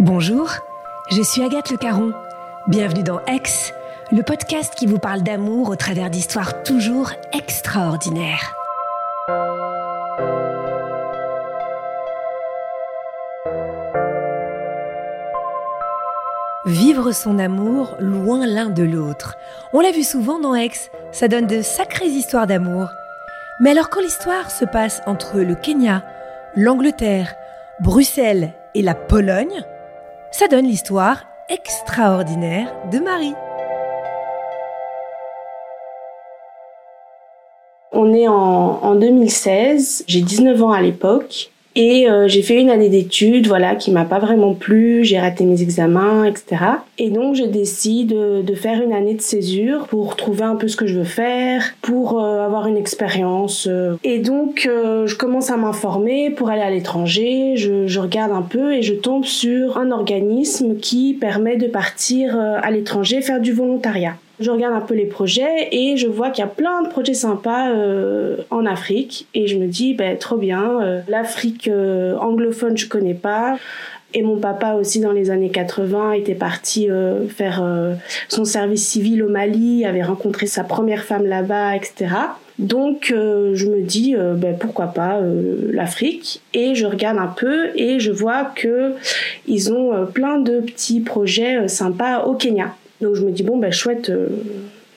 Bonjour, je suis Agathe Le Caron. Bienvenue dans Aix, le podcast qui vous parle d'amour au travers d'histoires toujours extraordinaires. Vivre son amour loin l'un de l'autre. On l'a vu souvent dans Aix, ça donne de sacrées histoires d'amour. Mais alors quand l'histoire se passe entre le Kenya, l'Angleterre, Bruxelles et la Pologne, ça donne l'histoire extraordinaire de Marie. On est en, en 2016, j'ai 19 ans à l'époque et euh, j'ai fait une année d'études, voilà, qui m'a pas vraiment plu. J'ai raté mes examens, etc. Et donc je décide de, faire une année de césure pour trouver un peu ce que je veux faire, pour euh, avoir une expérience. Euh. Et donc je commence à m'informer pour aller à l'étranger. Je, je, regarde un peu et je tombe sur un organisme qui permet de partir à l'étranger faire du volontariat. Je regarde un peu les projets et je vois qu'il y a plein de projets sympas euh, en Afrique et je me dis ben trop bien. Euh, L'Afrique euh, anglophone je connais pas. Et mon papa aussi dans les années 80 était parti euh, faire euh, son service civil au Mali, avait rencontré sa première femme là-bas, etc. Donc je me dis ben, pourquoi pas l'Afrique et je regarde un peu et je vois que ils ont plein de petits projets sympas au Kenya. Donc je me dis, bon, ben chouette, euh,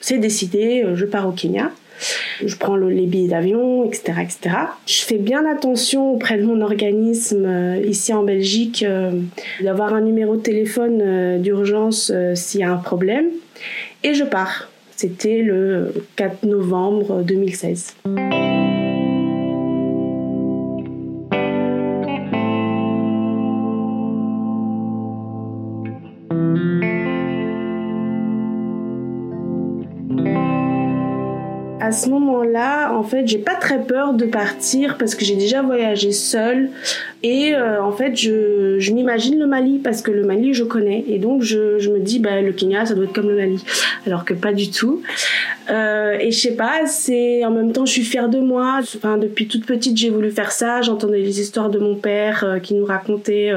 c'est décidé, euh, je pars au Kenya. Je prends les billets d'avion, etc., etc. Je fais bien attention auprès de mon organisme euh, ici en Belgique d'avoir un numéro de téléphone d'urgence s'il y a un problème. Et je pars. C'était le 4 novembre 2016. À ce moment-là, en fait, j'ai pas très peur de partir parce que j'ai déjà voyagé seule et euh, en fait, je, m'imagine le Mali parce que le Mali, je connais et donc je, me dis, bah, le Kenya, ça doit être comme le Mali, alors que pas du tout. Euh, et je sais pas, c'est en même temps, je suis fière de moi. Enfin, depuis toute petite, j'ai voulu faire ça. J'entendais les histoires de mon père euh, qui nous racontait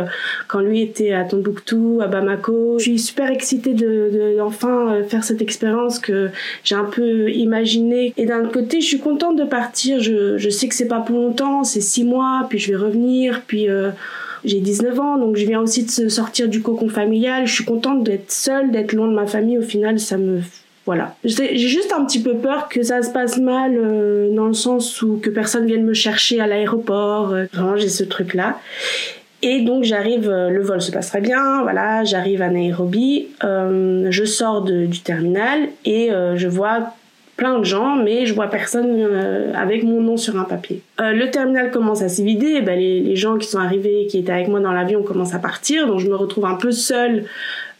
quand lui était à Tombouctou, à Bamako. Je suis super excitée de, de enfin faire cette expérience que j'ai un peu imaginée. Et d'un côté, je suis contente de partir. Je, sais que c'est pas pour longtemps, c'est six mois, puis je vais revenir, puis j'ai 19 ans, donc je viens aussi de sortir du cocon familial. Je suis contente d'être seule, d'être loin de ma famille. Au final, ça me voilà. J'ai juste un petit peu peur que ça se passe mal euh, dans le sens où que personne vienne me chercher à l'aéroport. Euh, vraiment, j'ai ce truc-là. Et donc j'arrive, euh, le vol se passe bien, voilà, j'arrive à Nairobi, je sors du terminal et je vois plein de gens, mais je vois personne avec mon nom sur un papier. le terminal commence à se vider, ben, les, gens qui sont arrivés, qui étaient avec moi dans l'avion, commencent à partir, donc je me retrouve un peu seule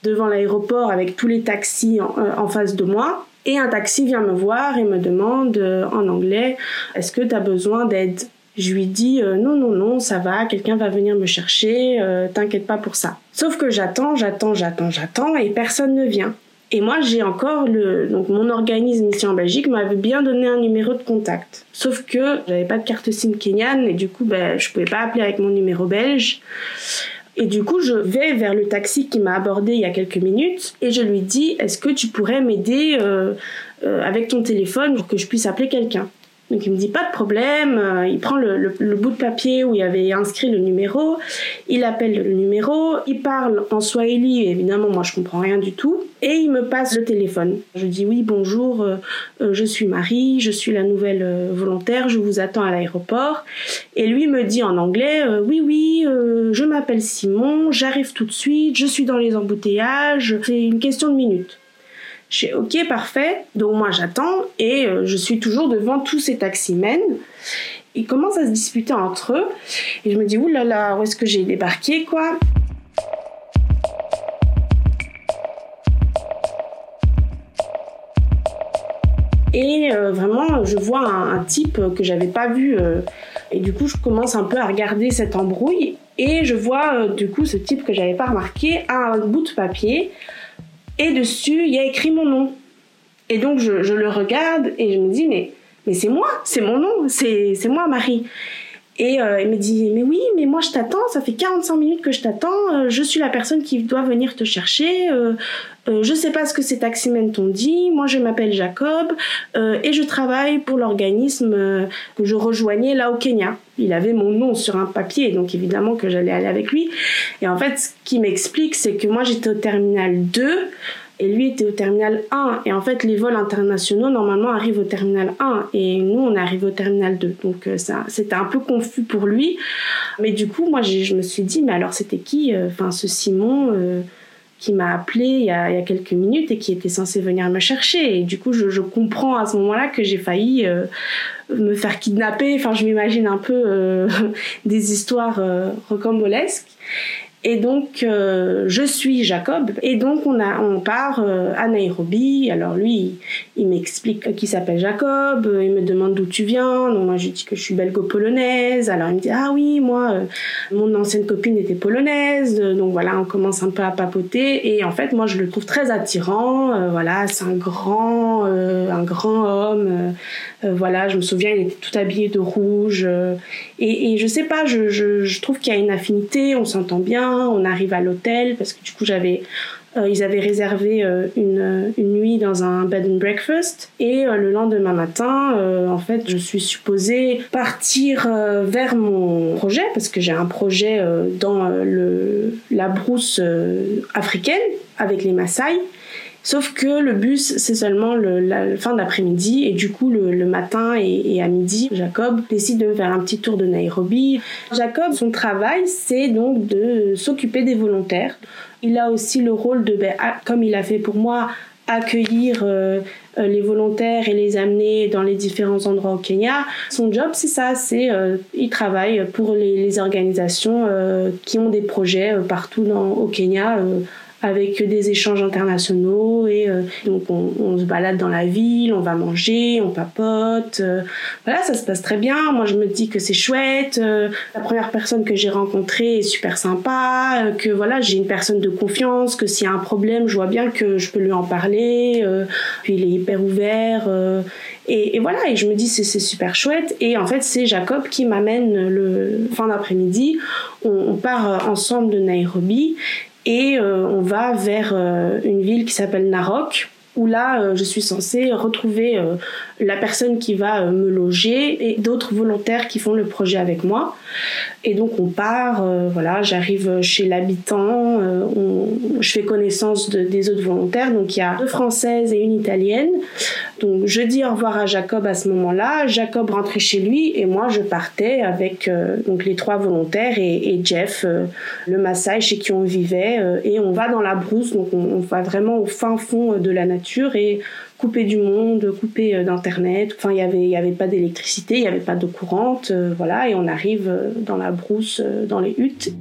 devant l'aéroport avec tous les taxis en, euh, face de moi. Et un taxi vient me voir et me demande euh, en anglais Est-ce que tu as besoin d'aide? Je lui dis euh, Non, non, non, ça va, quelqu'un va venir me chercher, t'inquiète pas pour ça. Sauf que j'attends, j'attends, j'attends, j'attends et personne ne vient. Et moi, j'ai encore le, donc mon organisme ici en Belgique m'avait bien donné un numéro de contact. Sauf que j'avais pas de carte SIM kenyane et du coup, ben, je pouvais pas appeler avec mon numéro belge. Et du coup, je vais vers le taxi qui m'a abordé il y a quelques minutes et je lui dis Est-ce que tu pourrais m'aider euh, euh, avec ton téléphone pour que je puisse appeler quelqu'un? Donc il me dit pas de problème, euh, il prend le, bout de papier où il avait inscrit le numéro, il appelle le numéro, il parle en swahili, évidemment moi je comprends rien du tout, et il me passe le téléphone. Je dis oui bonjour, euh, euh, je suis Marie, je suis la nouvelle volontaire, je vous attends à l'aéroport. Et lui me dit en anglais oui oui, je m'appelle Simon, j'arrive tout de suite, je suis dans les embouteillages, c'est une question de minutes. J'ai OK, parfait. Donc moi j'attends et euh, je suis toujours devant tous ces taximens. Ils commencent à se disputer entre eux et je me dis oulala, là là, où est-ce que j'ai débarqué quoi? Et euh, vraiment, je vois un, type que j'avais pas vu. Euh, et du coup, je commence un peu à regarder cette embrouille. Et je vois du coup ce type que j'avais pas remarqué à un bout de papier et dessus, il y a écrit mon nom. Et donc, je, le regarde et je me dis, mais, mais c'est moi, c'est mon nom, c'est moi, Marie. Et il me dit, mais oui, mais moi je t'attends, ça fait 45 minutes que je t'attends, je suis la personne qui doit venir te chercher, euh, je sais pas ce que ces taximens t'ont dit, moi je m'appelle Jacob euh, et je travaille pour l'organisme euh, que je rejoignais là au Kenya. Il avait mon nom sur un papier, donc évidemment que j'allais aller avec lui. Et en fait, ce qui m'explique, c'est que moi j'étais au terminal 2 et lui était au terminal 1. Et en fait, les vols internationaux, normalement, arrivent au terminal 1. Et nous, on arrive au terminal 2. Donc, ça, c'était un peu confus pour lui. Mais du coup, moi, je me suis dit, mais alors, c'était qui Enfin, ce Simon qui m'a appelé il y, a, quelques minutes et qui était censé venir me chercher. Et du coup, je, comprends à ce moment-là que j'ai failli euh, me faire kidnapper. Enfin, je m'imagine un peu euh, des histoires euh, rocambolesques. Et donc, euh, je suis Jacob. Et donc, on, a, on part euh, à Nairobi. Alors, lui, il, m'explique qu'il s'appelle Jacob. Euh, il me demande d'où tu viens. Donc, moi, je dis que je suis belgo-polonaise. Alors, il me dit, ah oui, moi, mon ancienne copine était polonaise. Donc, voilà, on commence un peu à papoter. Et en fait, moi, je le trouve très attirant. voilà, c'est un grand, un grand homme. voilà, je me souviens, il était tout habillé de rouge. et, et je sais pas, je, je trouve qu'il y a une affinité. On s'entend bien on arrive à l'hôtel parce que du coup j'avais euh, ils avaient réservé euh, une, une, nuit dans un bed and breakfast et euh, le lendemain matin, en fait, je suis supposée partir vers mon projet parce que j'ai un projet dans le, la brousse africaine avec les Maasai. Sauf que le bus, c'est seulement le, la fin d'après-midi et du coup, le, matin et, à midi, Jacob décide de faire un petit tour de Nairobi. Jacob, son travail, c'est donc de s'occuper des volontaires. Il a aussi le rôle de, ben, comme il a fait pour moi, accueillir euh, euh, les volontaires et les amener dans les différents endroits au Kenya. Son job, c'est ça, c'est euh, il travaille pour les, organisations qui ont des projets partout dans, au Kenya avec des échanges internationaux et euh, donc on, on, se balade dans la ville, on va manger, on papote. Euh, voilà, ça se passe très bien. Moi, je me dis que c'est chouette. Euh, la première personne que j'ai rencontrée est super sympa, que voilà, j'ai une personne de confiance, que s'il y a un problème, je vois bien que je peux lui en parler. puis il est hyper ouvert. Et, et, voilà, et je me dis c'est super chouette. Et en fait, c'est Jacob qui m'amène le fin d'après-midi. On, on, part ensemble de Nairobi et euh, on va vers euh, une ville qui s'appelle Narok où là euh, je suis censée retrouver la personne qui va me loger et d'autres volontaires qui font le projet avec moi. Et donc on part, voilà, j'arrive chez l'habitant, je fais connaissance de, des autres volontaires, donc il y a deux françaises et une italienne. Donc je dis au revoir à Jacob à ce moment-là. Jacob rentrait chez lui et moi je partais avec euh, donc les trois volontaires et, Jeff, euh, le Maasai chez qui on vivait. Euh, et on va dans la brousse, donc on, va vraiment au fin fond de la nature et coupé du monde, coupé d'internet. Enfin, il y avait, y avait pas d'électricité, il y avait pas d'eau courante, voilà. Et on arrive dans la brousse, dans les huttes.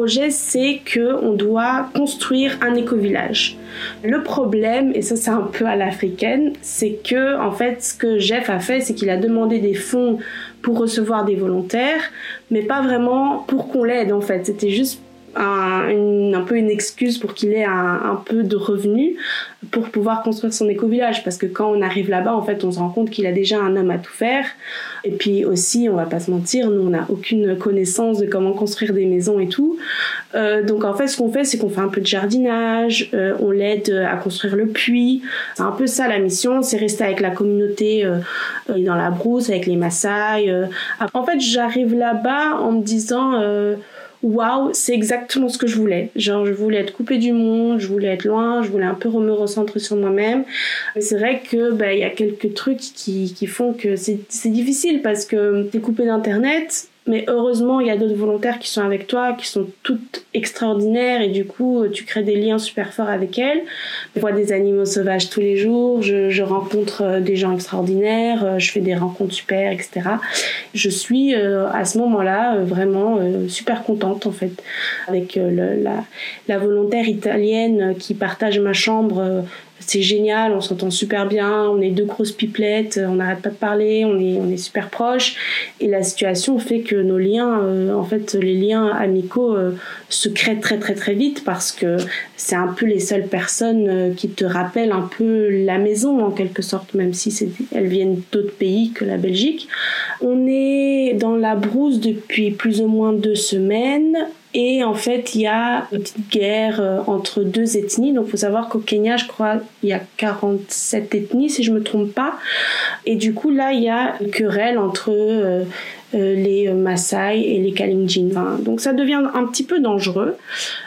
Projet, c'est que on doit construire un éco-village. Le problème, et ça c'est un peu à l'africaine, c'est que en fait, ce que Jeff a fait, c'est qu'il a demandé des fonds pour recevoir des volontaires, mais pas vraiment pour qu'on l'aide en fait. C'était juste un, une, un, peu une excuse pour qu'il ait un, un, peu de revenus pour pouvoir construire son éco-village. Parce que quand on arrive là-bas, en fait, on se rend compte qu'il a déjà un homme à tout faire. Et puis aussi, on va pas se mentir, nous, on n'a aucune connaissance de comment construire des maisons et tout. Euh, donc en fait, ce qu'on fait, c'est qu'on fait un peu de jardinage, euh, on l'aide à construire le puits. C'est un peu ça la mission, c'est rester avec la communauté euh, dans la brousse, avec les Maasai. Euh. En fait, j'arrive là-bas en me disant waouh, c'est exactement ce que je voulais. Genre, je voulais être coupée du monde, je voulais être loin, je voulais un peu me recentrer sur moi-même. Mais c'est vrai que bah, il y a quelques trucs qui, qui font que c'est difficile parce que t'es coupé d'internet, mais heureusement, il y a d'autres volontaires qui sont avec toi, qui sont toutes extraordinaires et du coup, tu crées des liens super forts avec elles. Je vois des animaux sauvages tous les jours, je, rencontre euh, des gens extraordinaires, euh, je fais des rencontres super, etc. Je suis euh, à ce moment-là vraiment super contente en fait avec la volontaire italienne qui partage ma chambre c'est génial, on s'entend super bien, on est deux grosses pipelettes, on n'arrête pas de parler, on est, on est super proches. Et la situation fait que nos liens, euh, en fait, les liens amicaux euh, se créent très très très vite parce que c'est un peu les seules personnes euh, qui te rappellent un peu la maison en quelque sorte, même si elles viennent d'autres pays que la Belgique. On est dans la brousse depuis plus ou moins deux semaines. Et en fait, il y a une petite guerre euh, entre deux ethnies. Donc, il faut savoir qu'au Kenya, je crois, il y a 47 ethnies, si je me trompe pas. Et du coup, là, il y a une querelle entre euh, les Maasai et les Kalenjin. donc, ça devient un petit peu dangereux.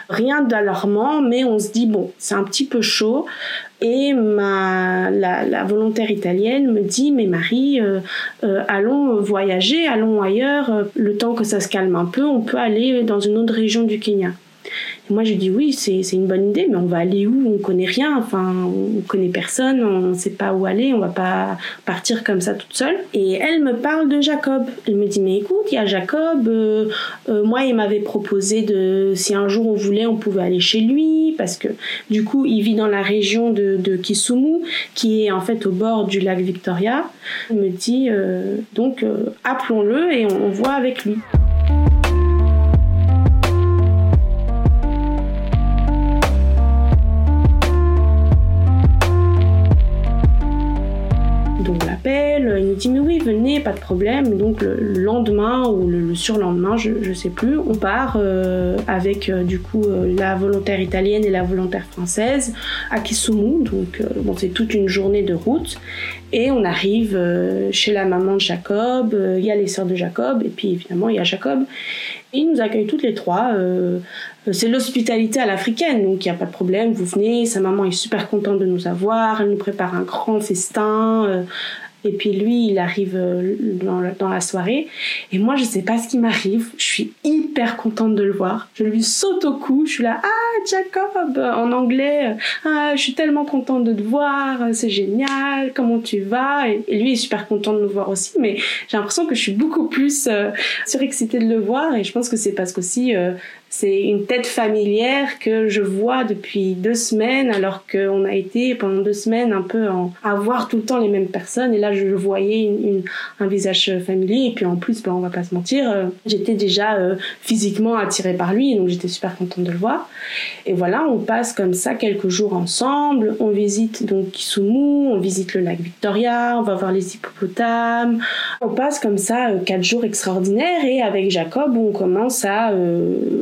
Rien d'alarmant, mais on se dit, bon, c'est un petit peu chaud. Et ma, la, volontaire italienne me dit, mais Marie, euh, euh, allons voyager, allons ailleurs, le temps que ça se calme un peu, on peut aller dans une autre région du Kenya moi, je dis oui, c'est une bonne idée, mais on va aller où? On connaît rien, enfin, on connaît personne, on ne sait pas où aller, on va pas partir comme ça toute seule. Et elle me parle de Jacob. Elle me dit, mais écoute, il y a Jacob, euh, euh, moi, il m'avait proposé de, si un jour on voulait, on pouvait aller chez lui, parce que du coup, il vit dans la région de, de Kisumu, qui est en fait au bord du lac Victoria. Elle me dit, euh, donc, appelons-le et on voit avec lui. Nous dit mais oui venez pas de problème. Donc le, lendemain ou le, surlendemain je, je sais plus on part euh, avec euh, du coup euh, la volontaire italienne et la volontaire française à Kisumu. Donc bon c'est toute une journée de route. Et on arrive chez la maman de Jacob il y a les sœurs de Jacob et puis évidemment il y a Jacob. Et ils nous accueillent toutes les trois c'est l'hospitalité à l'africaine, donc il n'y a pas de problème, vous venez, sa maman est super contente de nous avoir, elle nous prépare un grand festin, et puis lui, il arrive euh, dans, la soirée. Et moi, je sais pas ce qui m'arrive. Je suis hyper contente de le voir. Je lui saute au cou. Je suis là, ah, Jacob, en anglais. Ah, je suis tellement contente de te voir. C'est génial. Comment tu vas? Et, lui est super content de me voir aussi. Mais j'ai l'impression que je suis beaucoup plus euh, surexcitée de le voir. Et je pense que c'est parce qu'aussi, euh, c'est une tête familière que je vois depuis deux semaines, alors qu'on a été pendant deux semaines un peu à voir tout le temps les mêmes personnes. Et là, je voyais un visage familier. Et puis en plus, ben, on va pas se mentir, euh, j'étais déjà euh, physiquement attirée par lui, donc j'étais super contente de le voir. Et voilà, on passe comme ça quelques jours ensemble. On visite donc Kisumu, on visite le lac Victoria, on va voir les hippopotames. On passe comme ça euh, quatre jours extraordinaires. Et avec Jacob, on commence à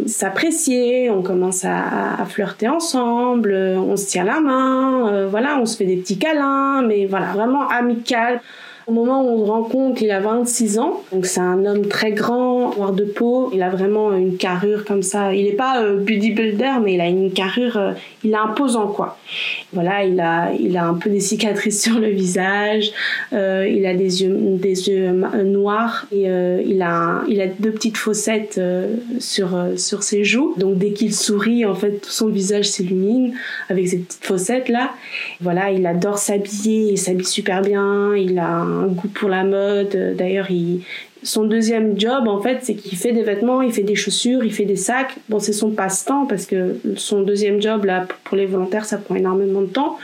s'apprécier, on commence à, flirter ensemble, on se tient la main, voilà, on se fait des petits câlins, mais voilà, vraiment amical. Au moment où on se rend compte, il a 26 ans, donc c'est un homme très grand, noir de peau. Il a vraiment une carrure comme ça. Il n'est pas euh, bodybuilder, mais il a une carrure, euh, il est imposant quoi. Voilà, il a, il a un peu des cicatrices sur le visage. Euh, il a des yeux, des yeux noirs et il a, il a deux petites fossettes sur sur ses joues. Donc dès qu'il sourit, en fait, tout son visage s'illumine avec ces petites fossettes là. Voilà, il adore s'habiller, il s'habille super bien. Il a un goût pour la mode. D'ailleurs, son deuxième job, en fait, c'est qu'il fait des vêtements, il fait des chaussures, il fait des sacs. Bon, c'est son passe-temps parce que son deuxième job, là, pour les volontaires, ça prend énormément de temps.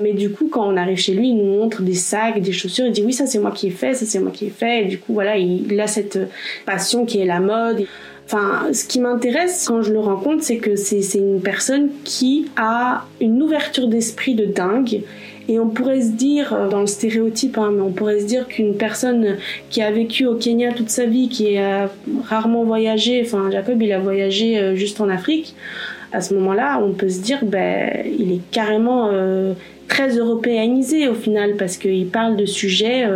Mais du coup, quand on arrive chez lui, il nous montre des sacs, des chaussures. Il dit oui, ça c'est moi qui ai fait, ça c'est moi qui ai fait. Et du coup, voilà, il, a cette passion qui est la mode. Enfin, ce qui m'intéresse quand je le rencontre, c'est que c'est une personne qui a une ouverture d'esprit de dingue et on pourrait se dire, euh, dans le stéréotype, hein, mais on pourrait se dire qu'une personne qui a vécu au Kenya toute sa vie, qui a rarement voyagé, enfin Jacob il a voyagé euh, juste en Afrique, à ce moment-là, on peut se dire, ben, il est carrément euh, très européanisé au final, parce qu'il parle de sujets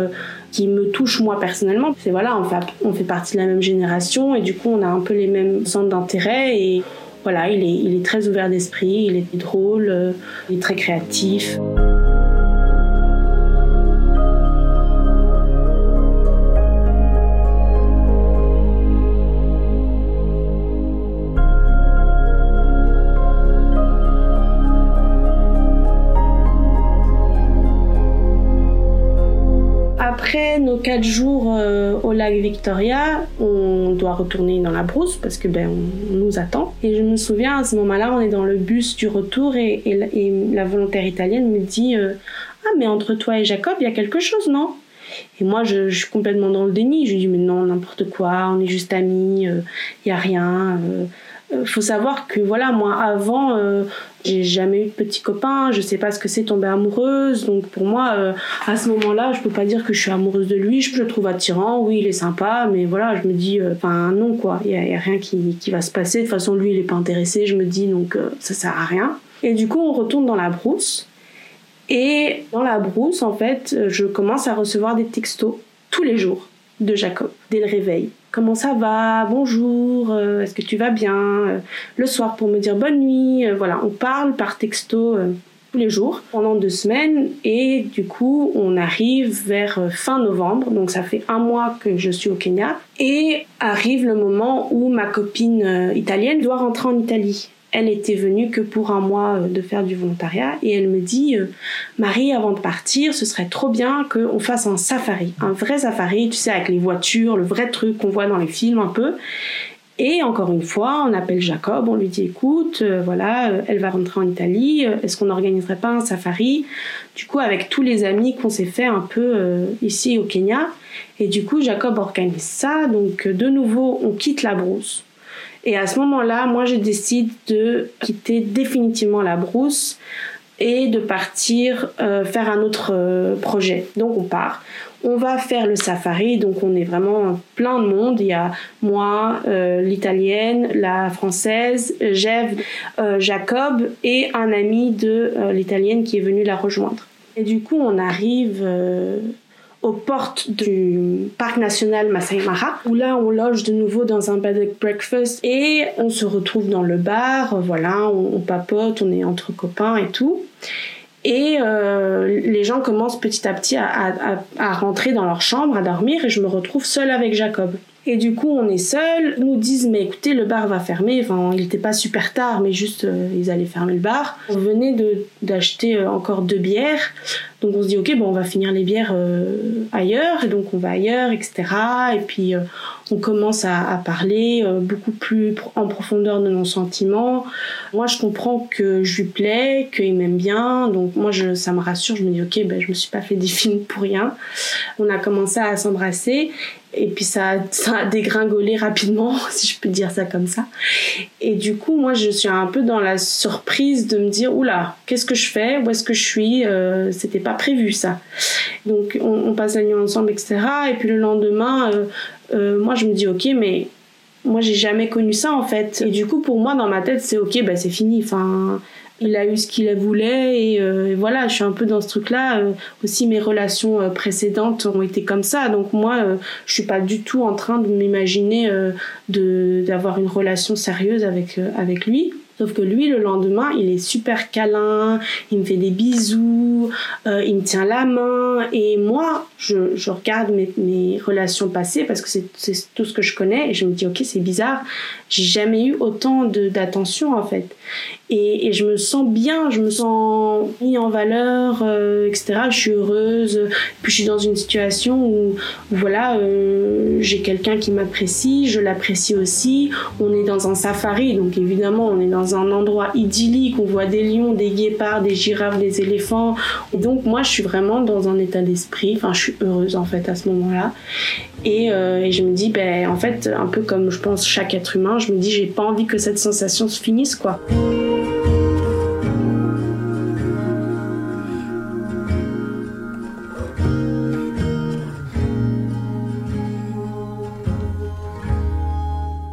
qui me touchent moi personnellement. C'est voilà, on fait, on fait partie de la même génération et du coup on a un peu les mêmes centres d'intérêt et voilà, il est, il est très ouvert d'esprit, il est drôle, il est très créatif. Nos quatre jours euh, au lac Victoria, on doit retourner dans la brousse parce que ben on, nous attend. Et je me souviens à ce moment-là, on est dans le bus du retour et, la volontaire italienne me dit euh, ah mais entre toi et Jacob il y a quelque chose non? Et moi, je, suis complètement dans le déni. Je lui dis, mais non, n'importe quoi, on est juste amis, il n'y a rien. Euh, faut savoir que voilà, moi avant, euh, j'ai jamais eu de petit copain, je sais pas ce que c'est tomber amoureuse, donc pour moi, euh, à ce moment-là, je peux pas dire que je suis amoureuse de lui, je le trouve attirant, oui, il est sympa, mais voilà, je me dis, enfin non quoi, il y, a rien qui, qui, va se passer, de toute façon lui il est pas intéressé, je me dis donc ça sert à rien. Et du coup, on retourne dans la brousse, et dans la brousse, en fait, je commence à recevoir des textos tous les jours de Jacob, dès le réveil. Comment ça va? Bonjour, euh, est-ce que tu vas bien? Euh, Le soir pour me dire bonne nuit. Euh, voilà, on parle par texto les jours pendant deux semaines et du coup on arrive vers fin novembre, donc ça fait un mois que je suis au Kenya et arrive le moment où ma copine italienne doit rentrer en Italie. Elle était venue que pour un mois euh, de faire du volontariat et elle me dit euh, Marie avant de partir ce serait trop bien qu'on fasse un safari un vrai safari tu sais avec les voitures le vrai truc qu'on voit dans les films un peu et encore une fois on appelle Jacob on lui dit écoute euh, voilà elle va rentrer en Italie est-ce qu'on n'organiserait pas un safari? Du coup avec tous les amis qu'on s'est fait un peu ici au Kenya et du coup Jacob organise ça donc de nouveau on quitte la brousse et à ce moment-là, moi, je décide de quitter définitivement la brousse et de partir euh, faire un autre euh, projet. Donc on part. On va faire le safari, donc on est vraiment plein de monde. Il y a moi, euh, l'italienne, la française, Jeff, Jacob et un ami de l'italienne qui est venu la rejoindre. Et du coup, on arrive aux portes du parc national Masai Mara, où là on loge de nouveau dans un bed breakfast et on se retrouve dans le bar, voilà, on, papote, on est entre copains et tout. Et euh, les gens commencent petit à petit à, à, rentrer dans leur chambre, à dormir, et je me retrouve seule avec Jacob. Et du coup, on est seul. Nous disent, mais écoutez, le bar va fermer. Enfin, il n'était pas super tard, mais juste, euh, ils allaient fermer le bar. On venait d'acheter euh, encore deux bières. Donc on se dit, ok, bon, on va finir les bières euh, ailleurs. Et donc on va ailleurs, etc. Et puis on commence à, parler beaucoup plus en profondeur de nos sentiments. Moi, je comprends que je lui plais, qu'il m'aime bien. Donc moi, ça me rassure. Je me dis, ok, ben, je me suis pas fait des films pour rien. On a commencé à s'embrasser et puis ça, ça a dégringolé rapidement, si je peux dire ça comme ça. Et du coup, moi, je suis un peu dans la surprise de me dire, oula, qu'est-ce que je fais? Où est-ce que je suis? Euh, C'était pas prévu ça. Donc, on, passe la nuit ensemble, etc. Et puis le lendemain, euh, euh, moi, je me dis, ok, mais moi, j'ai jamais connu ça en fait. Et du coup, pour moi, dans ma tête, c'est ok, bah c'est fini. Enfin, il a eu ce qu'il voulait euh, et, voilà je suis un peu dans ce truc là euh, aussi mes relations précédentes ont été comme ça donc moi je suis pas du tout en train de m'imaginer de d'avoir une relation sérieuse avec avec lui Sauf que lui, le lendemain, il est super câlin, il me fait des bisous, euh, il me tient la main. Et moi, je, regarde mes, mes, relations passées parce que c'est tout ce que je connais et je me dis, ok, c'est bizarre, j'ai jamais eu autant d'attention en fait. Et, je me sens bien, je me sens mis en valeur, euh, etc. Je suis heureuse. Puis je suis dans une situation où, voilà, euh, j'ai quelqu'un qui m'apprécie, je l'apprécie aussi. On est dans un safari, donc évidemment, on est dans un endroit idyllique. On voit des lions, des guépards, des girafes, des éléphants. Et donc moi, je suis vraiment dans un état d'esprit. Enfin, je suis heureuse en fait à ce moment-là. Et, euh, et, je me dis, ben, en fait, un peu comme je pense chaque être humain, je me dis, j'ai pas envie que cette sensation se finisse, quoi.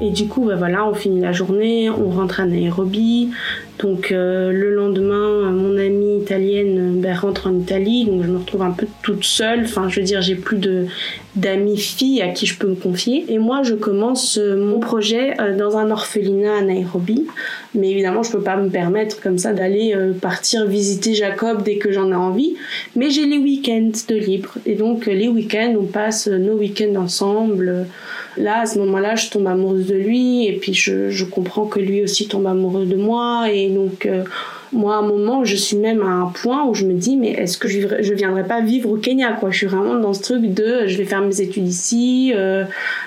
Et du coup, ben voilà, on finit la journée, on rentre à Nairobi. Donc euh, le lendemain, mon amie italienne ben, rentre en Italie, donc je me retrouve un peu toute seule. Enfin, je veux dire, j'ai plus de d'amis filles à qui je peux me confier. Et moi, je commence euh, mon projet euh, dans un orphelinat à Nairobi. Mais évidemment, je peux pas me permettre comme ça d'aller partir visiter Jacob dès que j'en ai envie. Mais j'ai les week-ends de libre. Et donc les week-ends, on passe nos week-ends ensemble. Là, à ce moment-là, je tombe amoureuse de lui et puis je, je comprends que lui aussi tombe amoureux de moi et donc euh, Moi, à un moment, je suis même à un point où je me dis, mais est-ce que je, je viendrai pas vivre au Kenya, quoi? Je suis vraiment dans ce truc de, je vais faire mes études ici. Euh,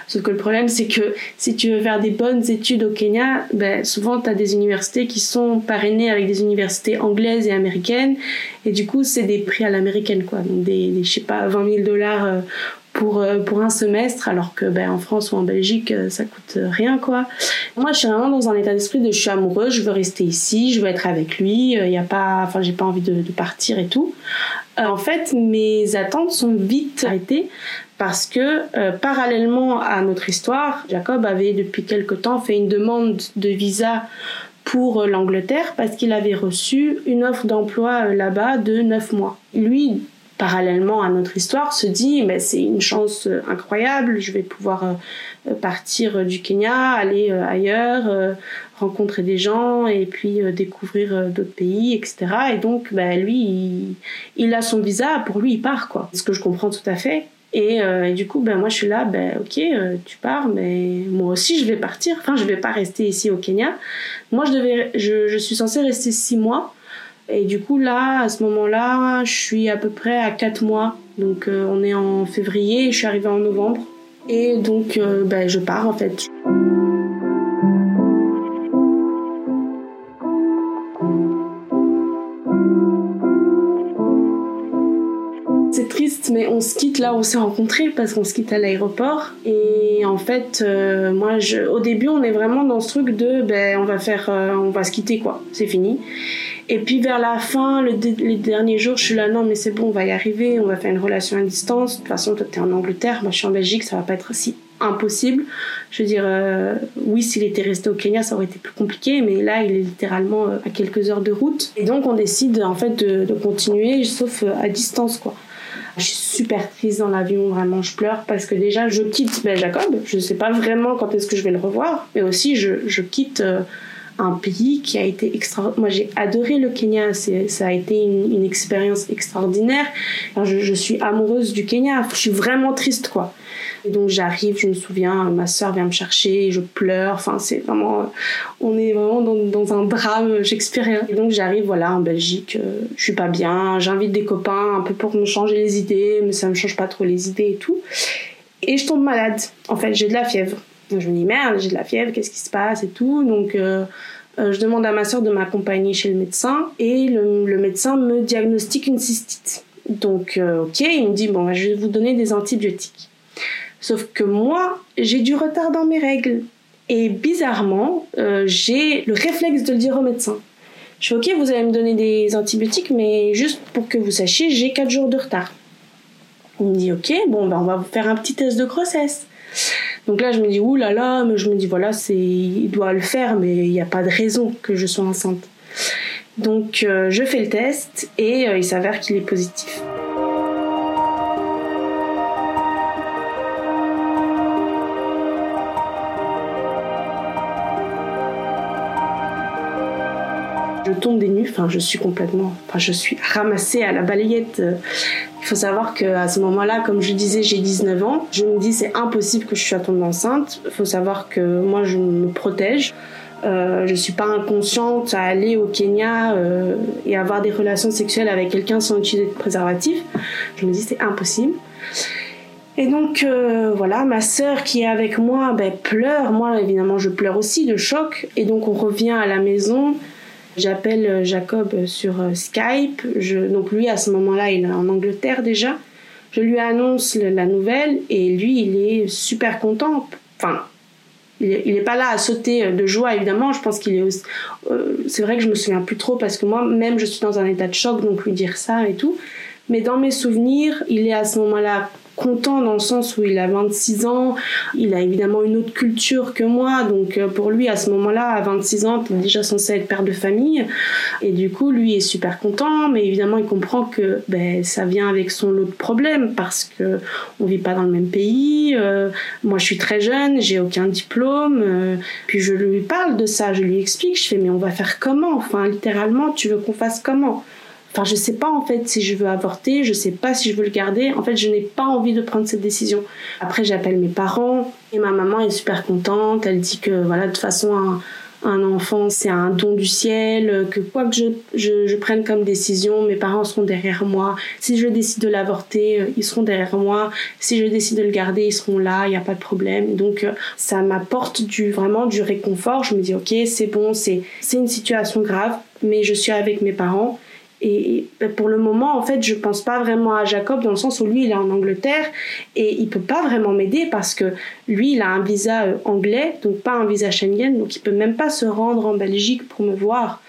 sauf que le problème, c'est que si tu veux faire des bonnes études au Kenya, ben, souvent, tu as des universités qui sont parrainées avec des universités anglaises et américaines. Et du coup, c'est des prix à l'américaine, quoi. Donc, des, des, je sais pas, 20 000 dollars euh, pour, euh, pour un semestre, alors que ben, en France ou en Belgique, euh, ça coûte rien, quoi. Moi, je suis vraiment dans un état d'esprit de je suis amoureuse, je veux rester ici, je veux être avec lui, il y a pas, enfin, j'ai pas envie de, partir et tout. en fait, mes attentes sont vite arrêtées parce que euh, parallèlement à notre histoire, Jacob avait depuis quelque temps fait une demande de visa pour l'Angleterre parce qu'il avait reçu une offre d'emploi là-bas de 9 mois. Lui, parallèlement à notre histoire, se dit mais c'est une chance euh, incroyable, je vais pouvoir euh, partir du Kenya, aller euh, ailleurs, rencontrer des gens et puis découvrir d'autres pays, etc. Et donc bah, lui, il, a son visa, pour lui il part quoi. Ce que je comprends tout à fait. Et, et du coup, ben moi je suis là, ben ok, tu pars, mais moi aussi je vais partir. Enfin, je vais pas rester ici au Kenya. Moi, je devais, je, je suis censée rester six mois. Et du coup, là, à ce moment-là, je suis à peu près à 4 mois. Donc, euh, on est en février, je suis arrivée en novembre. Et donc, euh, ben, je pars en fait. Mais on se quitte là où on s'est rencontrés parce qu'on se quitte à l'aéroport. Et en fait, euh, moi, au début, on est vraiment dans ce truc de, ben, on va faire, on va se quitter quoi, c'est fini. Et puis vers la fin, le les derniers jours, je suis là, non, mais c'est bon, on va y arriver, on va faire une relation à distance. De toute façon, toi, t'es en Angleterre, moi, je suis en Belgique, ça va pas être si impossible. Je veux dire, euh, oui, s'il était resté au Kenya, ça aurait été plus compliqué, mais là, il est littéralement euh, à quelques heures de route. Et donc, on décide, en fait, de, continuer, sauf euh, à distance, quoi. Je suis super triste dans l'avion, vraiment, je pleure parce que déjà, je quitte ben, Jacob. Je sais pas vraiment quand est-ce que je vais le revoir, mais aussi, je, je quitte un pays qui a été extra. Moi, j'ai adoré le Kenya. Ça a été une, expérience extraordinaire. je, je, suis amoureuse du Kenya. Je suis vraiment triste, quoi. Et donc, j'arrive, je me souviens, ma soeur vient me chercher, je pleure. Enfin, c'est vraiment. On est vraiment dans, dans un drame shakespearien. Et donc, j'arrive, voilà, en Belgique. Euh, je suis pas bien. J'invite des copains un peu pour me changer les idées, mais ça me change pas trop les idées et tout. Et je tombe malade. En fait, j'ai de la fièvre. Je me dis merde, j'ai de la fièvre, qu'est-ce qui se passe et tout. Donc euh, euh, je demande à ma soeur de m'accompagner chez le médecin et le, médecin me diagnostique une cystite. Donc euh, ok, il me dit bon, je vais vous donner des antibiotiques. Sauf que moi, j'ai du retard dans mes règles. Et bizarrement, j'ai le réflexe de le dire au médecin. Je fais ok, vous allez me donner des antibiotiques, mais juste pour que vous sachiez, j'ai 4 jours de retard. Il me dit ok, bon, ben on va vous faire un petit test de grossesse. Donc là, je me dis, là, mais je me dis, voilà, il doit le faire, mais il n'y a pas de raison que je sois enceinte. Donc euh, je fais le test et euh, il s'avère qu'il est positif. je tombe des nues, enfin je suis complètement, enfin je suis ramassée à la balayette. Il faut savoir qu'à ce moment-là, comme je disais, j'ai 19 ans. Je me dis c'est impossible que je sois tombée enceinte. Il faut savoir que moi je me protège. Euh, je suis pas inconsciente à aller au Kenya euh, et avoir des relations sexuelles avec quelqu'un sans utiliser de préservatif. Je me dis c'est impossible. Et donc euh, voilà, ma sœur qui est avec moi ben, pleure. Moi évidemment je pleure aussi de choc. Et donc on revient à la maison. J'appelle euh, Jacob sur euh, Skype. Donc lui, à ce moment-là, il est en Angleterre déjà. Je lui annonce la nouvelle et lui, il est super content. Enfin, il n'est pas là à sauter de joie, évidemment. Je pense qu'il est. Euh, c'est vrai que je me souviens plus trop parce que moi, même, je suis dans un état de choc, donc lui dire ça et tout. Mais dans mes souvenirs, il est à ce moment-là content dans le sens où il a 26 ans, il a évidemment une autre culture que moi, donc euh, pour lui à ce moment-là, à 26 ans, tu es déjà censé être père de famille, et du coup lui est super content, mais évidemment il comprend que ben, ça vient avec son lot de problèmes parce que on vit pas dans le même pays, euh, moi je suis très jeune, j'ai aucun diplôme, euh, puis je lui parle de ça, je lui explique, je fais mais on va faire comment, enfin littéralement tu veux qu'on fasse comment? Enfin, je sais pas en fait si je veux avorter, je sais pas si je veux le garder. En fait, je n'ai pas envie de prendre cette décision. Après, j'appelle mes parents et ma maman est super contente. Elle dit que voilà, de toute façon, un, enfant c'est un don du ciel, que quoi que je, prenne comme décision, mes parents seront derrière moi. Si je décide de l'avorter, ils seront derrière moi. Si je décide de le garder, ils seront là, il n'y a pas de problème. Donc ça m'apporte vraiment du réconfort. Je me dis ok c'est bon, c'est une situation grave, mais je suis avec mes parents et pour le moment, en fait, je pense pas vraiment à Jacob dans le sens où lui, il est en Angleterre et il peut pas vraiment m'aider parce que lui, il a un visa euh, anglais, donc pas un visa Schengen, donc il peut même pas se rendre en Belgique pour me voir.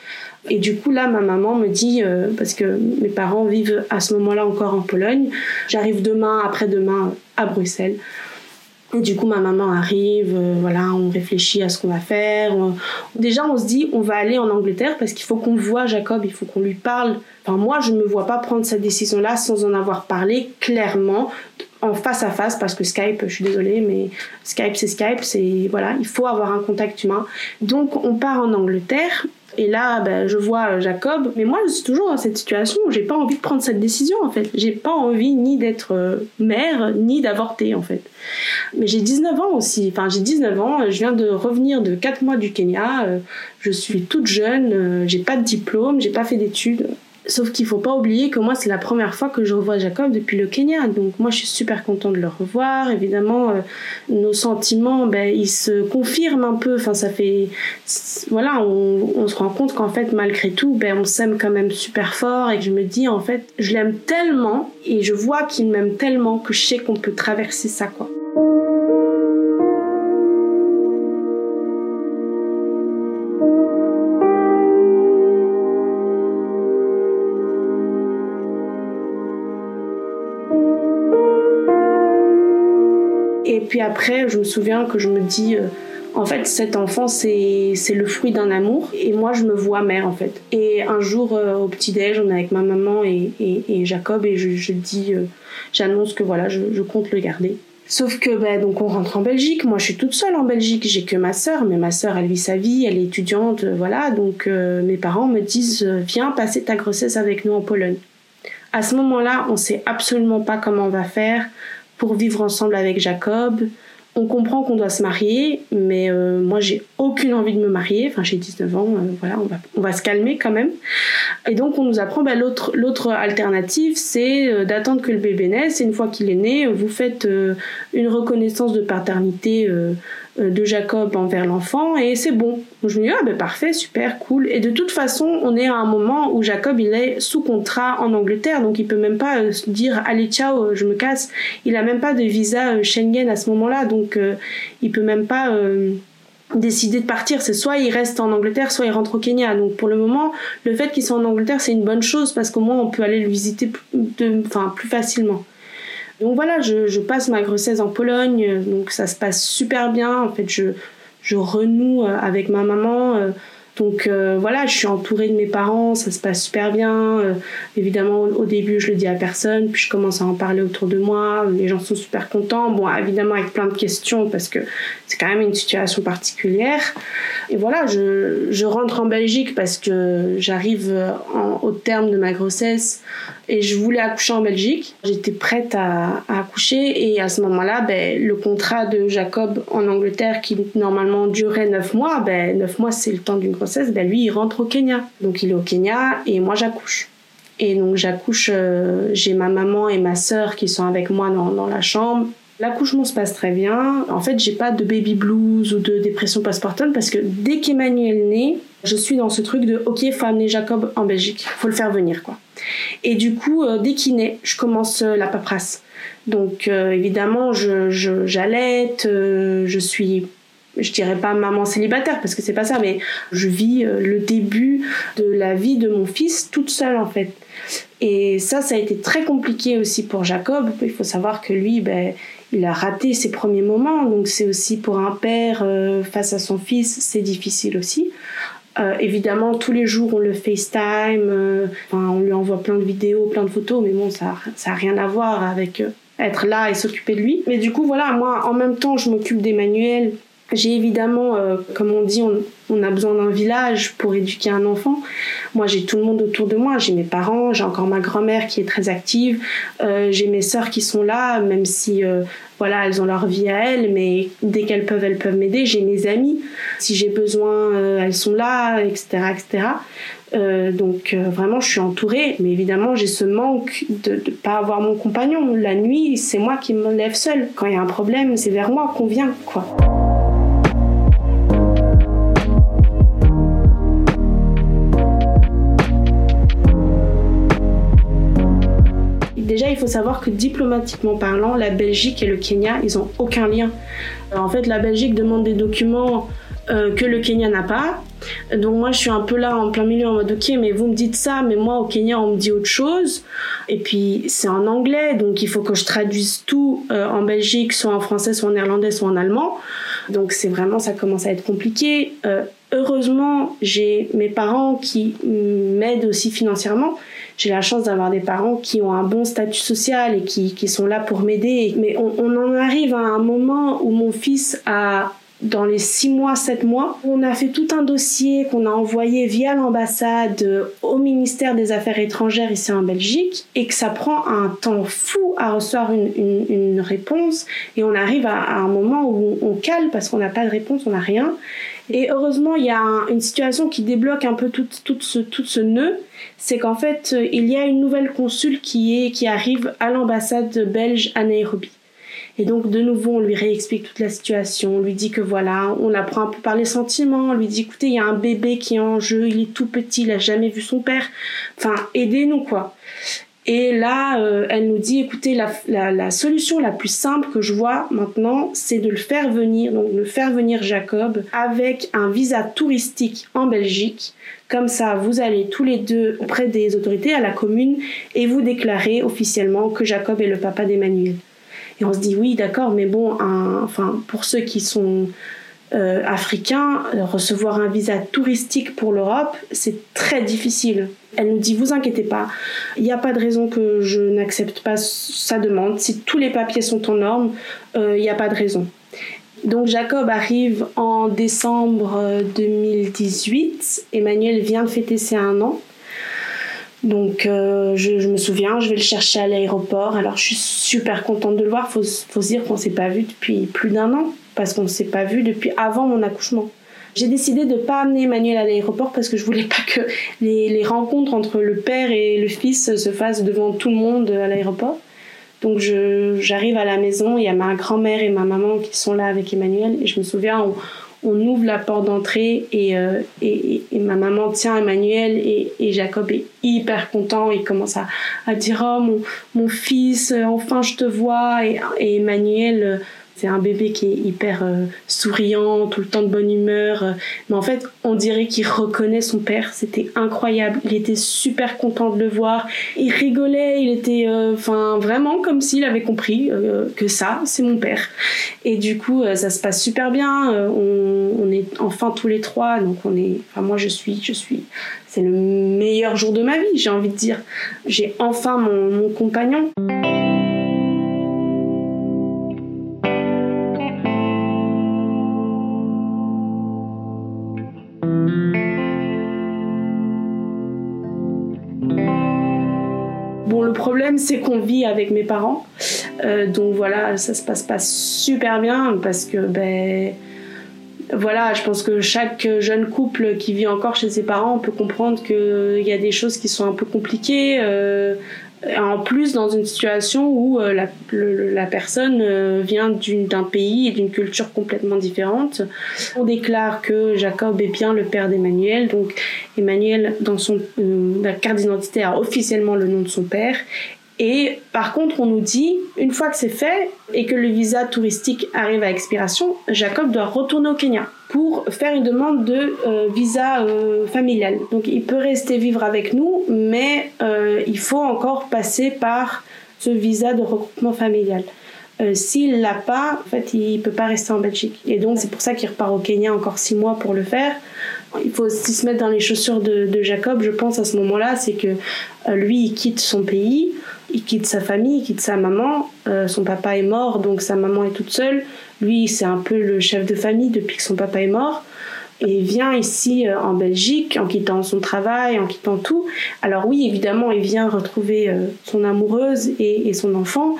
Et du coup, là, ma maman me dit, euh, parce que mes parents vivent à ce moment-là encore en Pologne, j'arrive demain, après-demain à Bruxelles. Du coup, ma maman arrive, euh, voilà, on réfléchit à ce qu'on va faire. Déjà, on se dit, on va aller en Angleterre parce qu'il faut qu'on voit Jacob, il faut qu'on lui parle. Enfin, moi, je ne me vois pas prendre cette décision-là sans en avoir parlé clairement, en face à face, parce que Skype, je suis désolée, mais Skype, c'est Skype, c'est, voilà, il faut avoir un contact humain. Donc, on part en Angleterre et là, ben, je vois euh, Jacob. Mais moi, je suis toujours dans cette situation où j'ai pas envie de prendre cette décision, en fait. J'ai pas envie ni d'être euh, mère, ni d'avorter, en fait. Mais j'ai 19 ans aussi. Enfin, j'ai 19 ans. Je viens de revenir de 4 mois du Kenya. Euh, je suis toute jeune. J'ai pas de diplôme. J'ai pas fait d'études. Sauf qu'il faut pas oublier que moi, c'est la première fois que je revois Jacob depuis le Kenya. Donc moi, je suis super contente de le revoir. Évidemment, euh, nos sentiments, ben, ils se confirment un peu. Enfin, ça fait... Voilà, on, on se rend compte qu'en fait, malgré tout, ben, on s'aime quand même super fort. Et que je me dis, en fait, je l'aime tellement. Et je vois qu'il m'aime tellement que je sais qu'on peut traverser ça, quoi. Puis après, je me souviens que je me dis, euh, en fait, cet enfant, c'est le fruit d'un amour. Et moi, je me vois mère, en fait. Et un jour, euh, au petit-déj, on est avec ma maman et, et, Jacob, et je, dis, euh, j'annonce que voilà, je, compte le garder. Sauf que, ben, donc, on rentre en Belgique. Moi, je suis toute seule en Belgique. J'ai que ma sœur, mais ma sœur, elle vit sa vie, elle est étudiante, voilà. Donc, mes parents me disent, viens passer ta grossesse avec nous en Pologne. À ce moment-là, on sait absolument pas comment on va faire pour vivre ensemble avec Jacob. On comprend qu'on doit se marier, mais euh, moi j'ai aucune envie de me marier. Enfin, j'ai 19 ans, euh, voilà, on va, on va se calmer quand même. Et donc on nous apprend bah, l'autre, l'autre alternative, c'est euh, d'attendre que le bébé naisse. Et une fois qu'il est né, vous faites une reconnaissance de paternité de Jacob envers l'enfant et c'est bon. je me dis ah ben parfait, super, cool. Et de toute façon, on est à un moment où Jacob il est sous contrat en Angleterre, donc il peut même pas euh, dire allez ciao, je me casse. Il a même pas de visa euh, Schengen à ce moment-là, donc il peut même pas décider de partir. C'est soit il reste en Angleterre, soit il rentre au Kenya. Donc pour le moment, le fait qu'il soit en Angleterre, c'est une bonne chose parce qu'au moins on peut aller le visiter de, plus facilement. Donc voilà, je, passe ma grossesse en Pologne, donc ça se passe super bien. En fait, je, je renoue euh, avec ma maman. Euh, donc euh, voilà, je suis entourée de mes parents, ça se passe super bien. évidemment, au, début, je le dis à personne, puis je commence à en parler autour de moi. Les gens sont super contents. Bon, évidemment, avec plein de questions, parce que c'est quand même une situation particulière. Et voilà, je, rentre en Belgique parce que j'arrive au terme de ma grossesse et je voulais accoucher en Belgique. J'étais prête à, accoucher et à ce moment-là, ben, le contrat de Jacob en Angleterre qui normalement durait 9 mois, ben, 9 mois c'est le temps d'une grossesse, ben, lui il rentre au Kenya. Donc il est au Kenya et moi j'accouche. Et donc j'accouche, euh, j'ai ma maman et ma sœur qui sont avec moi dans la chambre. L'accouchement se passe très bien. En fait, j'ai pas de baby blues ou de dépression postpartum parce que dès qu'Emmanuel naît, je suis dans ce truc de OK, faut amener Jacob en Belgique, faut le faire venir quoi. Et du coup, euh, dès qu'il naît, je commence euh, la paperasse. Donc euh, évidemment, je j'allaite, je suis je dirais pas maman célibataire parce que c'est pas ça, mais je vis le début de la vie de mon fils toute seule en fait. Et ça, ça a été très compliqué aussi pour Jacob. Il faut savoir que lui, ben, il a raté ses premiers moments, donc c'est aussi pour un père face à son fils, c'est difficile aussi. Euh, évidemment, tous les jours, on le FaceTime, euh, on lui envoie plein de vidéos, plein de photos, mais bon, ça n'a rien à voir avec euh, être là et s'occuper de lui. Mais du coup, voilà, moi, en même temps, je m'occupe d'Emmanuel J'ai évidemment, euh, comme on dit, on, a besoin d'un village pour éduquer un enfant. Moi, j'ai tout le monde autour de moi. J'ai mes parents, j'ai encore ma grand-mère qui est très active. Euh, j'ai mes sœurs qui sont là, même si euh, voilà, elles ont leur vie à elles, mais dès qu'elles peuvent, elles peuvent m'aider. J'ai mes amis. Si j'ai besoin, elles sont là, etc., etc. donc vraiment, je suis entourée, mais évidemment, j'ai ce manque de ne pas avoir mon compagnon. La nuit, c'est moi qui me lève seule. Quand il y a un problème, c'est vers moi qu'on vient, quoi. Il faut savoir que diplomatiquement parlant, la Belgique et le Kenya, ils ont aucun lien. Euh, en fait, la Belgique demande des documents euh, que le Kenya n'a pas. Donc moi, je suis un peu là en plein milieu en mode ok, mais vous me dites ça, mais moi au Kenya, on me dit autre chose. Et puis c'est en anglais, donc il faut que je traduise tout euh, en Belgique, soit en français, soit en néerlandais, soit en allemand. Donc c'est vraiment, ça commence à être compliqué. heureusement, j'ai mes parents qui m'aident aussi financièrement j'ai la chance d'avoir des parents qui ont un bon statut social et qui, qui sont là pour m'aider. Mais on, en arrive à un moment où mon fils a dans les six mois, sept mois, on a fait tout un dossier qu'on a envoyé via l'ambassade au ministère des Affaires étrangères ici en Belgique et que ça prend un temps fou à recevoir une, une, une réponse et on arrive à, un moment où on cale parce qu'on n'a pas de réponse, on n'a rien. Et heureusement, il y a une situation qui débloque un peu tout, tout, ce, tout ce nœud, c'est qu'en fait, il y a une nouvelle consul qui, est, qui arrive à l'ambassade belge à Nairobi. Et donc, de nouveau, on lui réexplique toute la situation, on lui dit que voilà, on apprend un peu par les sentiments, on lui dit écoutez, il y a un bébé qui est en jeu, il est tout petit, il a jamais vu son père. Enfin, aidez-nous, quoi. Et là, euh, elle nous dit, écoutez, la, la, la, solution la plus simple que je vois maintenant, c'est de le faire venir, donc de faire venir Jacob avec un visa touristique en Belgique. Comme ça, vous allez tous les deux auprès des autorités à la commune et vous déclarez officiellement que Jacob est le papa d'Emmanuel. Et on se dit, oui, d'accord, mais bon, enfin, pour ceux qui sont euh, africains, recevoir un visa touristique pour l'Europe, c'est très difficile. Elle nous dit vous inquiétez pas, il n'y a pas de raison que je n'accepte pas sa demande. Si tous les papiers sont en norme, euh, il n'y a pas de raison. Donc Jacob arrive en décembre 2018. Emmanuel vient de fêter ses un an. Donc euh, je, me souviens, je vais le chercher à l'aéroport. Alors je suis super contente de le voir. Faut, faut se dire qu'on s'est pas vu depuis plus d'un an parce qu'on s'est pas vu depuis avant mon accouchement. J'ai décidé de pas amener Emmanuel à l'aéroport parce que je voulais pas que les, rencontres entre le père et le fils se fassent devant tout le monde à l'aéroport. Donc j'arrive à la maison, il y a ma grand-mère et ma maman qui sont là avec Emmanuel et je me souviens, on, ouvre la porte d'entrée euh, et, et, ma maman tient Emmanuel et, et, Jacob est hyper content, il commence à, à dire oh mon, mon fils, enfin je te vois. Et, Emmanuel c'est un bébé qui est hyper euh, souriant, tout le temps de bonne humeur. mais en fait, on dirait qu'il reconnaît son père. C'était incroyable. Il était super content de le voir. Il rigolait. Il était, euh, enfin, vraiment comme s'il avait compris euh, que ça, c'est mon père. Et du coup, ça se passe super bien. On, est enfin tous les trois. Donc on est, enfin moi je suis, je suis. C'est le meilleur jour de ma vie, j'ai envie de dire. J'ai enfin mon compagnon. C'est qu'on vit avec mes parents. Euh, donc voilà, ça se passe pas super bien parce que, ben, voilà, je pense que chaque jeune couple qui vit encore chez ses parents peut comprendre qu'il y a des choses qui sont un peu compliquées. Euh, en plus dans une situation où euh, la, personne vient d'un pays et d'une culture complètement différente. On déclare que Jacob est bien le père d'Emmanuel, donc Emmanuel dans son la carte d'identité a officiellement le nom de son père et par contre, on nous dit, une fois que c'est fait et que le visa touristique arrive à expiration, Jacob doit retourner au Kenya pour faire une demande de euh, visa euh, familial. Donc il peut rester vivre avec nous, mais euh, il faut encore passer par ce visa de regroupement familial. S'il l'a pas, en fait, il peut pas rester en Belgique. Et donc c'est pour ça qu'il repart au Kenya encore six mois pour le faire. Il faut aussi se mettre dans les chaussures de, de Jacob, je pense à ce moment-là, c'est que lui il quitte son pays Il quitte sa famille, il quitte sa maman. son papa est mort, donc sa maman est toute seule. Lui, c'est un peu le chef de famille depuis que son papa est mort et vient ici euh, en Belgique en quittant son travail, en quittant tout. Alors oui, évidemment, il vient retrouver euh, son amoureuse et, son enfant,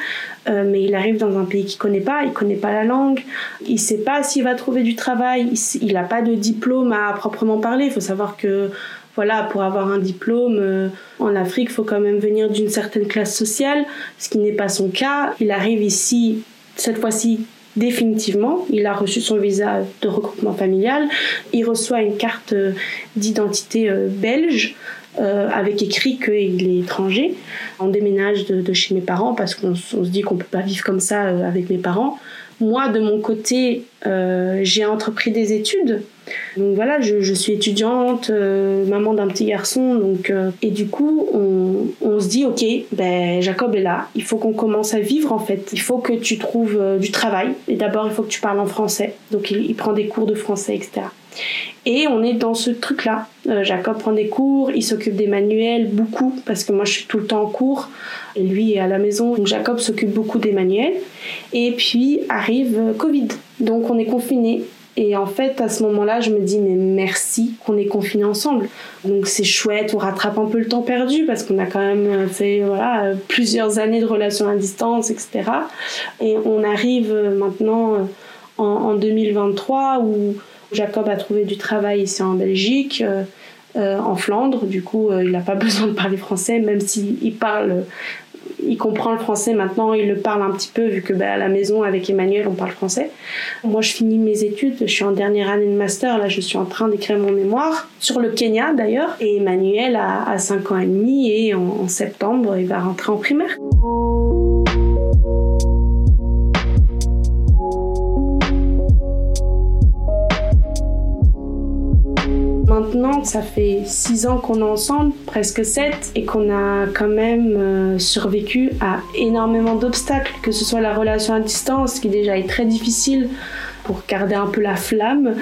euh, mais il arrive dans un pays qu'il connaît pas, il connaît pas la langue, il sait pas s'il va trouver du travail, il n'a pas de diplôme à proprement parler. Il faut savoir que voilà, pour avoir un diplôme en Afrique, il faut quand même venir d'une certaine classe sociale, ce qui n'est pas son cas. Il arrive ici cette fois-ci définitivement. Il a reçu son visa de regroupement familial. Il reçoit une carte d'identité euh, belge euh, avec écrit qu'il est étranger. On déménage de, chez mes parents parce qu'on se dit qu'on peut pas vivre comme ça euh, avec mes parents. Moi, de mon côté, j'ai entrepris des études donc voilà, je, suis étudiante, euh, maman d'un petit garçon, donc euh, et du coup on, se dit ok, ben Jacob est là, il faut qu'on commence à vivre en fait, il faut que tu trouves euh, du travail et d'abord il faut que tu parles en français, donc il, prend des cours de français etc. Et on est dans ce truc-là. Jacob prend des cours, il s'occupe des manuels, beaucoup, parce que moi je suis tout le temps en cours, et lui est à la maison. Donc Jacob s'occupe beaucoup des manuels. Et puis arrive Covid. Donc on est confiné. Et en fait, à ce moment-là, je me dis, mais merci qu'on est confinés ensemble. Donc c'est chouette, on rattrape un peu le temps perdu parce qu'on a quand même fait voilà, plusieurs années de relations à distance, etc. Et on arrive maintenant en, 2023 où Jacob a trouvé du travail ici en Belgique. Euh, euh, en Flandre, du coup, euh, il n'a pas besoin de parler français, même s'il parle il comprend le français maintenant, il le parle un petit peu vu que bah, à la maison avec Emmanuel on parle français. Moi je finis mes études, je suis en dernière année de master, là je suis en train d'écrire mon mémoire sur le Kenya d'ailleurs et Emmanuel a, a 5 ans et demi et en septembre il va rentrer en primaire. Maintenant, ça fait six ans qu'on est ensemble, presque sept, et qu'on a quand même euh, survécu à énormément d'obstacles, que ce soit la relation à distance, qui déjà est très difficile pour garder un peu la flamme,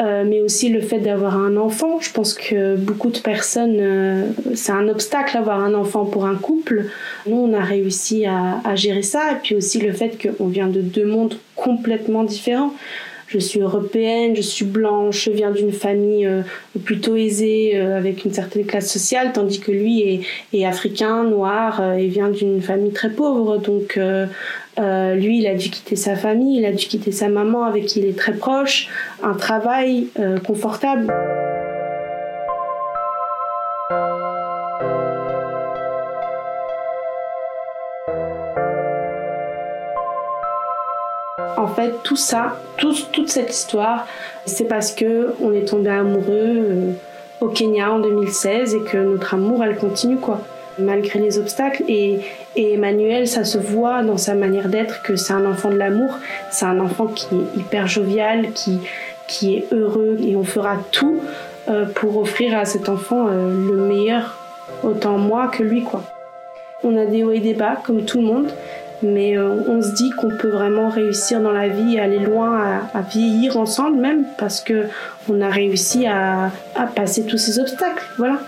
euh, mais aussi le fait d'avoir un enfant. Je pense que beaucoup de personnes, euh, c'est un obstacle d'avoir un enfant pour un couple. Nous, on a réussi à gérer ça, et puis aussi le fait qu'on vient de deux mondes complètement différents je suis européenne, je suis blanche, je viens d'une famille euh, plutôt aisée euh, avec une certaine classe sociale, tandis que lui est, est africain, noir euh, et vient d'une famille très pauvre. Donc lui, il a dû quitter sa famille, il a dû quitter sa maman avec qui il est très proche, un travail confortable. Fait, tout ça, toute cette histoire, c'est parce que on est tombé amoureux euh, au Kenya en 2016 et que notre amour, elle continue quoi, malgré les obstacles. Et, Emmanuel, ça se voit dans sa manière d'être que c'est un enfant de l'amour, c'est un enfant qui est hyper jovial, qui, qui est heureux et on fera tout euh, pour offrir à cet enfant euh, le meilleur, autant moi que lui quoi. On a des hauts et des bas comme tout le monde, mais euh, on se dit qu'on peut vraiment réussir dans la vie, aller loin, à, vieillir ensemble même, parce que on a réussi à, à passer tous ces obstacles. Voilà.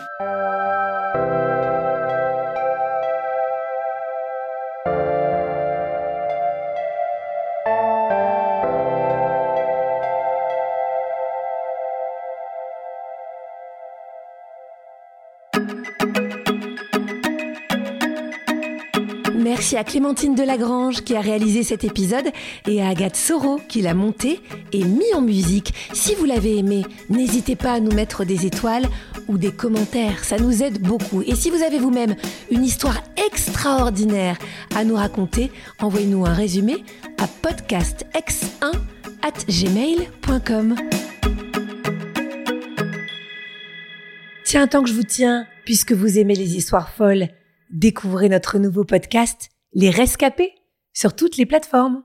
Merci à Clémentine Delagrange qui a réalisé cet épisode et à Agathe Soro qui l'a monté et mis en musique. Si vous l'avez aimé, n'hésitez pas à nous mettre des étoiles ou des commentaires, ça nous aide beaucoup. Et si vous avez vous-même une histoire extraordinaire à nous raconter, envoyez-nous un résumé à podcastx1 at gmail.com. Tiens, tant que je vous tiens, puisque vous aimez les histoires folles, découvrez notre nouveau podcast, Les Rescapés, sur toutes les plateformes.